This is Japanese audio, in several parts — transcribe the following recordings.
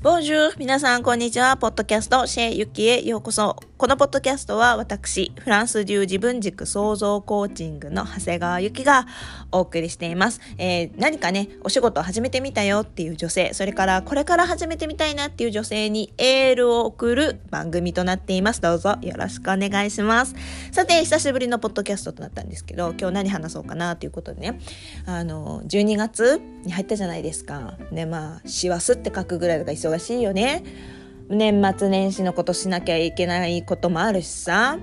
Bonjour! 皆さんこんにちは。ポッドキャストシェイユキへようこそ。このポッドキャストは私、フランス流自分軸創造コーチングの長谷川ゆきがお送りしています。えー、何かね、お仕事を始めてみたよっていう女性、それからこれから始めてみたいなっていう女性にエールを送る番組となっています。どうぞよろしくお願いします。さて、久しぶりのポッドキャストとなったんですけど、今日何話そうかなということでね、あの、12月に入ったじゃないですか。ね、まあ、師走って書くぐらいだから忙しいよね。年末年始のことしなきゃいけないこともあるしさ、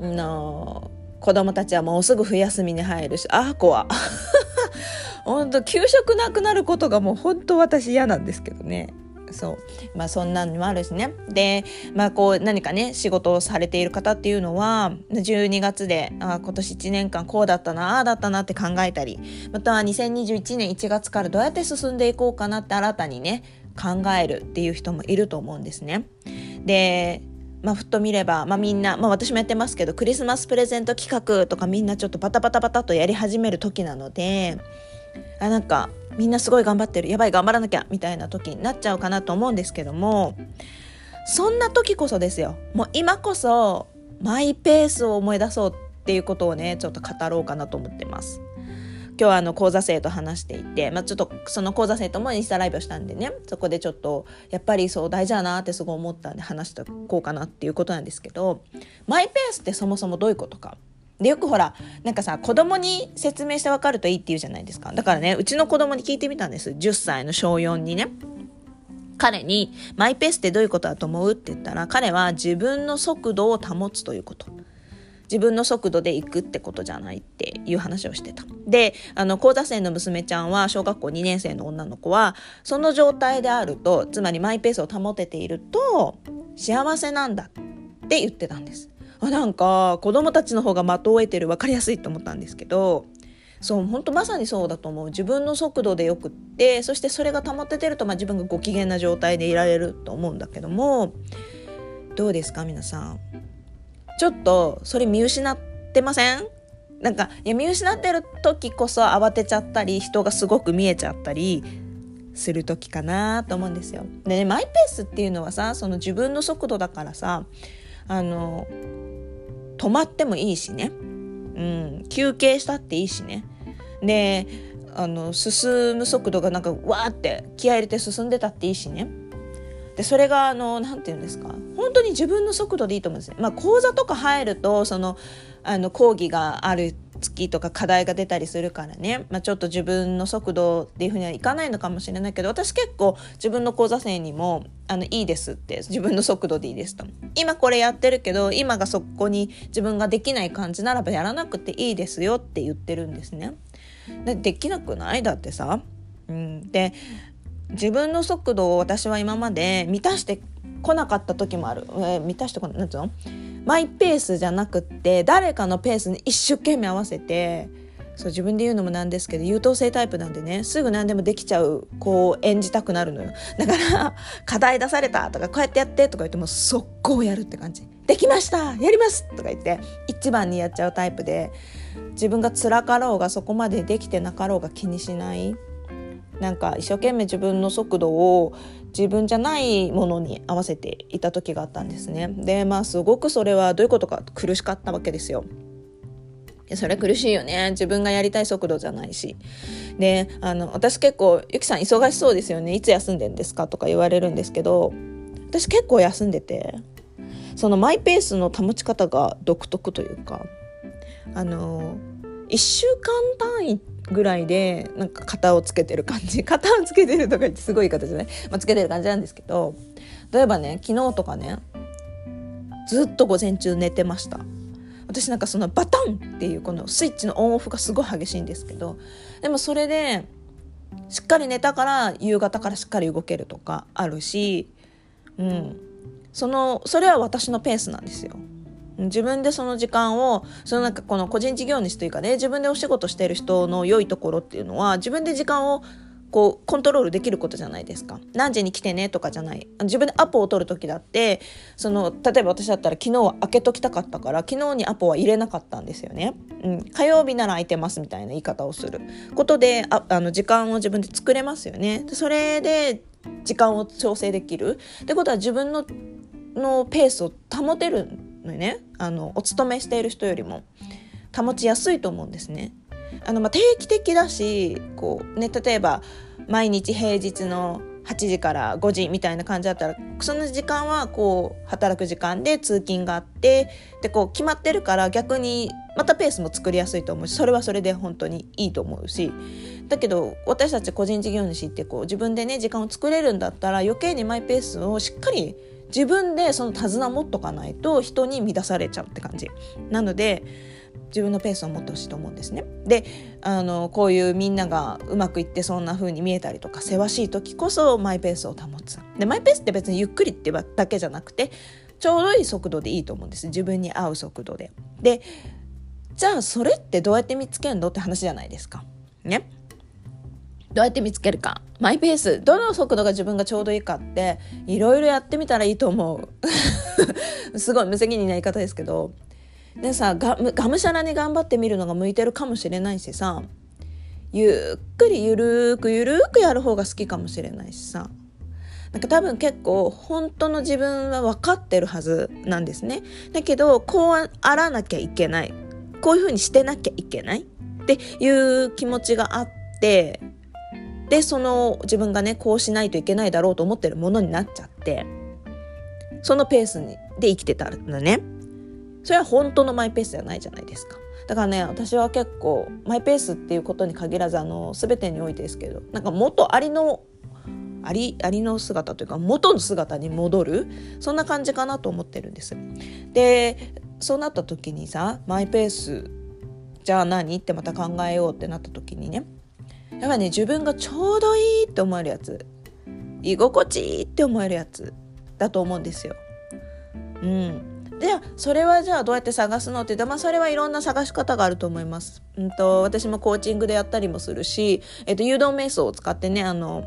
の子供たちはもうすぐ冬休みに入るし、ああ、怖。本当給食なくなることがもう本当私嫌なんですけどね。そうまあそんなのもあるしねでまあこう何かね仕事をされている方っていうのは12月であ今年1年間こうだったなああだったなって考えたりまたは2021年1月からどうやって進んでいこうかなって新たにね考えるっていう人もいると思うんですね。でまあ、ふっと見れば、まあ、みんな、まあ、私もやってますけどクリスマスプレゼント企画とかみんなちょっとバタバタバタとやり始める時なのであなんかみんなすごい頑張ってるやばい頑張らなきゃみたいな時になっちゃうかなと思うんですけどもそんな時こそですよもう今こそマイペースを思い出そうっていうことをねちょっと語ろうかなと思ってます。今日あの講座生と話していて、まあ、ちょっとその講座生ともインスタライブをしたんでねそこでちょっとやっぱりそう大事だなってすごい思ったんで話しておこうかなっていうことなんですけどマイペースってそもそもどういうことか。でよくほらなんかさ子供に説明して分かるといいって言うじゃないですか。だからねうちの子供に聞いてみたんです。10歳の小4にね。彼にマイペースってどういうことだと思うって言ったら彼は自分の速度を保つということ。自分の速度で行くってことじゃないっていう話をしてた。で、あの、高座生の娘ちゃんは、小学校2年生の女の子は、その状態であると、つまりマイペースを保てていると、幸せなんだって言ってたんです。あなんか、子供たちの方が的を得てる分かりやすいと思ったんですけど、そう本当まさにそうだと思う自分の速度でよくってそしてそれが保ててると、まあ、自分がご機嫌な状態でいられると思うんだけどもどうですか皆さん？ちょっとそれ見失ってません？なんかいや見失ってる時こそ慌てちゃったり人がすごく見えちゃったりする時かなと思うんですよ。でねマイペースっていうのはさその自分の速度だからさあの止まってもいいしね、うん、休憩したっていいしね。であの進む速度がなんかわーって気合入れて進んでたっていいしね。でそれがあの何て言うんですか？本当に自分の速度でいいと思うんですね。まあ、講座とか入るとそのあの講義がある月とか課題が出たりするからね、まあ、ちょっと自分の速度っていうふうにはいかないのかもしれないけど私結構自分の講座生にもあのいいですって自分の速度でいいですと今これやってるけど今がそこに自分ができない感じならばやらなくていいですよって言ってるんですね。でできなくない？だってさ。うん、で自分の速度を私は今まで満たしてこなかった時もある、えー、満たしてこなんつうの？マイペースじゃなくって誰かのペースに一生懸命合わせてそう自分で言うのもなんですけど優等生タイプなんでねすぐ何でもできちゃうこう演じたくなるのよ。だから 課題出されたとかこうやってやってとか言っても速攻やるって感じ。できましたやりますとか言って一番にやっちゃうタイプで自分が辛かろうがそこまでできてなかろうが気にしない。なんか一生懸命自分の速度を自分じゃないものに合わせていた時があったんですね。でまあすごくそれはどういうことか苦しかったわけですよ。それ苦しいよね自分がやりたい速度じゃないしであの私結構「ゆきさん忙しそうですよねいつ休んでんですか?」とか言われるんですけど私結構休んでてそのマイペースの保ち方が独特というかあの1週間単位ぐらいでなんか型をつけてる感じ。型をつけてるとか言ってすごい言い方じゃない、まあ、つけてる感じなんですけど例えばね昨日とかねずっと午前中寝てました。私なんかそのバタンっていうこのスイッチのオンオフがすごい激しいんですけどでもそれでしっかり寝たから夕方からしっかり動けるとかあるしうん。そのそれは私のペースなんですよ。自分でその時間をそのなんかこの個人事業主というかね自分でお仕事してる人の良いところっていうのは自分で時間をこうコントロールできることじゃないですか。何時に来てねとかじゃない。自分でアポを取る時だってその例えば私だったら昨日は開けときたかったから昨日にアポは入れなかったんですよね、うん、火曜日なら空いてますみたいな言い方をする。ことでああの時間を自分で作れますよね。それで時間を調整できる。ってことは自分ののペースを保てるのねあのお勤めしている人よりも保ちやすいと思うんですね。あのまあ、定期的だしこう、ね、例えば毎日平日の8時から5時みたいな感じだったらその時間はこう働く時間で通勤があってでこう決まってるから逆にまたペースも作りやすいと思うしそれはそれで本当にいいと思うしだけど私たち個人事業主ってこう自分でね時間を作れるんだったら余計にマイペースをしっかり自分でその手綱持っとかないと人に乱されちゃうって感じなので自分のペースを持ってほしいと思うんですね。であのこういうみんながうまくいってそんな風に見えたりとかせわしい時こそマイペースを保つ。でマイペースって別にゆっくりってだけじゃなくてちょうどいい速度でいいと思うんです自分に合う速度で。でじゃあそれってどうやって見つけるの？って話じゃないですか。ね。どうやって見つけるかマイペース。どの速度が自分がちょうどいいかっていろいろやってみたらいいと思う。すごい無責任な言い方ですけど。でさががむしゃらに頑張ってみるのが向いてるかもしれないしさゆっくりゆるーくゆるーくやる方が好きかもしれないしさ。なんか多分結構本当の自分は分かってるはずなんですね。だけどこうあらなきゃいけない。こういうふうにしてなきゃいけないっていう気持ちがあってでその自分がねこうしないといけないだろうと思ってるものになっちゃってそのペースにで生きてたんだね。それは本当のマイペースじゃないじゃないですか。だからね私は結構マイペースっていうことに限らずあの全てにおいてですけどなんか元ありのありありの姿というか元の姿に戻るそんな感じかなと思ってるんです。でそうなった時にさマイペースじゃあ何ってまた考えようってなった時にねやっぱね自分がちょうどいいって思えるやつ居心地いいって思えるやつだと思うんですよ。うん、でそれはじゃあどうやって探すのって言ったら、まあ、それはいろんな探し方があると思います。うんと、私もコーチングでやったりもするし、えっと、誘導瞑想を使ってねあの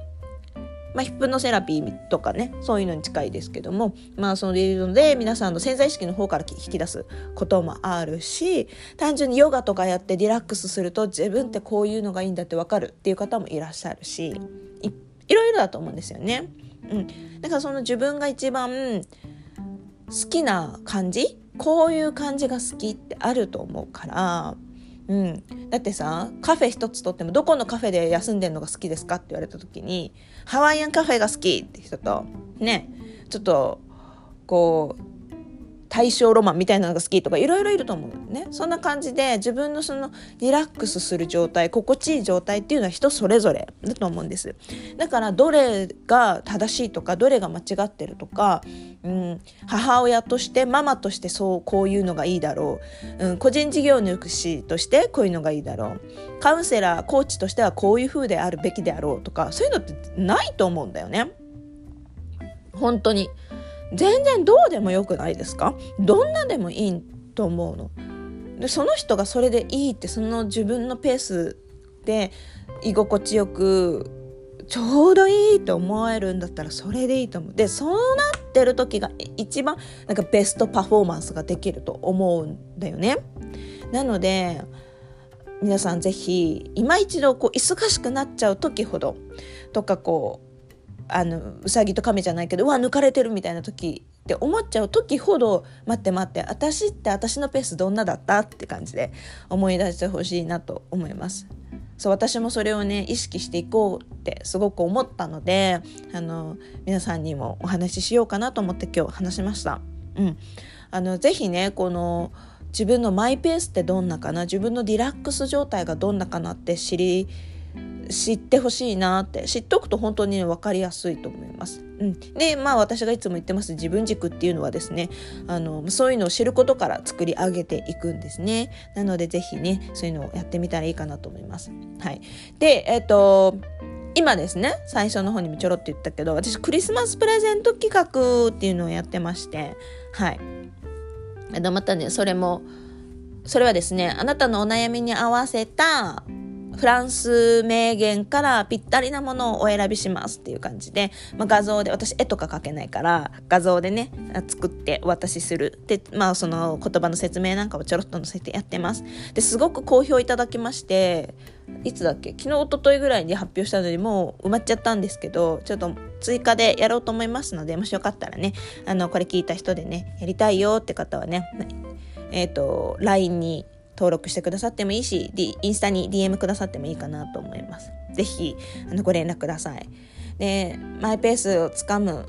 まあ、ヒプノセラピーとかねそういうのに近いですけどもまあそのいうので皆さんの潜在意識の方から引き出すこともあるし単純にヨガとかやってリラックスすると自分ってこういうのがいいんだって分かるっていう方もいらっしゃるしいいろいろだと思うんですよね。うん、だからその自分が一番好きな感じこういう感じが好きってあると思うからうん、だってさカフェ一つとってもどこのカフェで休んでるのが好きですかって言われた時にハワイアンカフェが好きって人とねちょっとこう大正ロマンみたいなのが好きとかいろいろいると思うよね。そんな感じで自分のそのリラックスする状態心地いい状態っていうのは人それぞれだと思うんです。だからどれが正しいとかどれが間違ってるとか、うん、母親としてママとしてそうこういうのがいいだろう、うん、個人事業主としてこういうのがいいだろう。カウンセラーコーチとしてはこういう風であるべきであろうとかそういうのってないと思うんだよね。本当に。全然どうでもよくないですか？どんなでもいいと思うの。でその人がそれでいいってその自分のペースで居心地よくちょうどいいと思えるんだったらそれでいいと思う。でそうなってる時が一番なんかベストパフォーマンスができると思うんだよね。なので皆さん是非今一度こう忙しくなっちゃう時ほどとかこうあのうさぎと亀じゃないけどうわ抜かれてるみたいな時って思っちゃう時ほど待って待って私って私のペースどんなだったって感じで思い出してほしいなと思います。そう私もそれをね意識していこうってすごく思ったのであの皆さんにもお話ししようかなと思って今日話しました。うん、あのぜひねこの自分のマイペースってどんなかな自分のリラックス状態がどんなかなって知り知ってほしいなって知っておくと本当に、ね、分かりやすいと思います。うん、でまあ私がいつも言ってます自分軸っていうのはですねあのそういうのを知ることから作り上げていくんですね。なので是非ねそういうのをやってみたらいいかなと思います。はい、でえっ、ー、と今ですね最初の方にもちょろっと言ったけど私クリスマスプレゼント企画っていうのをやってましてはいまたねそれもそれはですねあなたのお悩みに合わせたフランス名言からぴったりなものをお選びしますっていう感じで、まあ、画像で私絵とか描けないから画像でね作ってお渡しする。でまあその言葉の説明なんかをちょろっと載せてやってます。ですごく好評いただきましていつだっけ？昨日一昨日ぐらいに発表したのにもう埋まっちゃったんですけどちょっと追加でやろうと思いますのでもしよかったらねあのこれ聞いた人でねやりたいよって方はねえっ、ー、と LINE に登録してくださってもいいし、D、インスタに DM くださってもいいかなと思います。ぜひあのご連絡ください。でマイペースをつかむ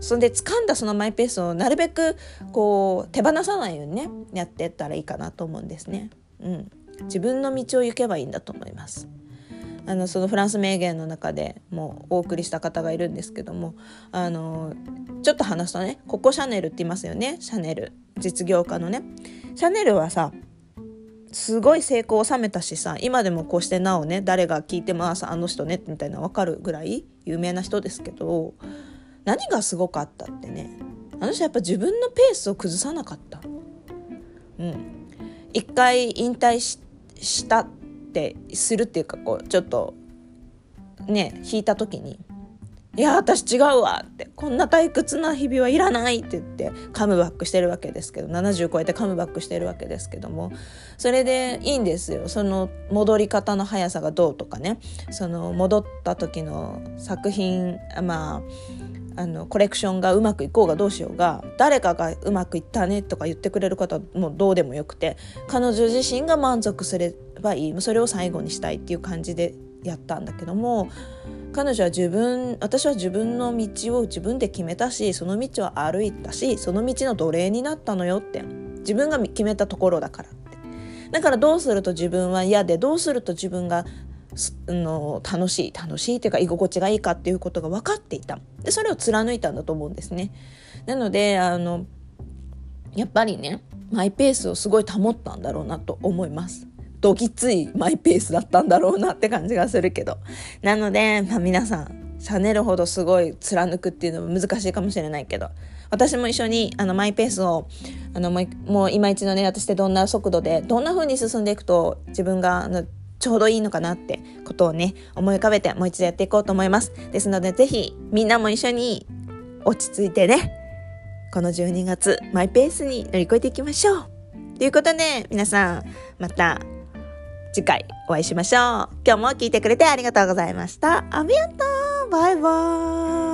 そんで掴んだそのマイペースをなるべくこう手放さないようにねやってったらいいかなと思うんですね。うん、自分の道を行けばいいんだと思います。あのそのフランス名言の中でもうお送りした方がいるんですけどもあのちょっと話すとねココ・シャネルって言いますよねシャネル実業家のねシャネルはさすごい成功を収めたしさ今でもこうしてなおね誰が聞いてもああの人ねみたいな分かるぐらい有名な人ですけど何がすごかったってねあの人やっぱ自分のペースを崩さなかった。うん、一回引退したってするっていうかこうちょっとね引いた時にいや私違うわって。こんな退屈な日々はいらないって言ってカムバックしてるわけですけど70超えてカムバックしてるわけですけども。それでいいんですよ。その戻り方の速さがどうとかね。その戻った時の作品まああのコレクションがうまくいこうがどうしようが誰かがうまくいったねとか言ってくれる方はもうどうでもよくて彼女自身が満足すればいい。それを最後にしたいっていう感じでやったんだけども彼女は自分私は自分の道を自分で決めたしその道を歩いたしその道の奴隷になったのよって。自分が決めたところだからって。だからどうすると自分は嫌でどうすると自分がの楽しい楽しいというか居心地がいいかっていうことが分かっていた。でそれを貫いたんだと思うんですね。なのであのやっぱりねマイペースをすごい保ったんだろうなと思います。どぎついマイペースだったんだろうなって感じがするけど。なので、まあ、皆さん、シャネルほどすごい貫くっていうのも難しいかもしれないけど、私も一緒にあのマイペースをあのもうもう今一度ね私ってどんな速度でどんな風に進んでいくと自分があのちょうどいいのかなってことをね思い浮かべてもう一度やっていこうと思います。ですのでぜひみんなも一緒に落ち着いてねこの12月マイペースに乗り越えていきましょう。ということで皆さんまた次回お会いしましょう。今日も聞いてくれてありがとうございました。アビアントバイバーイ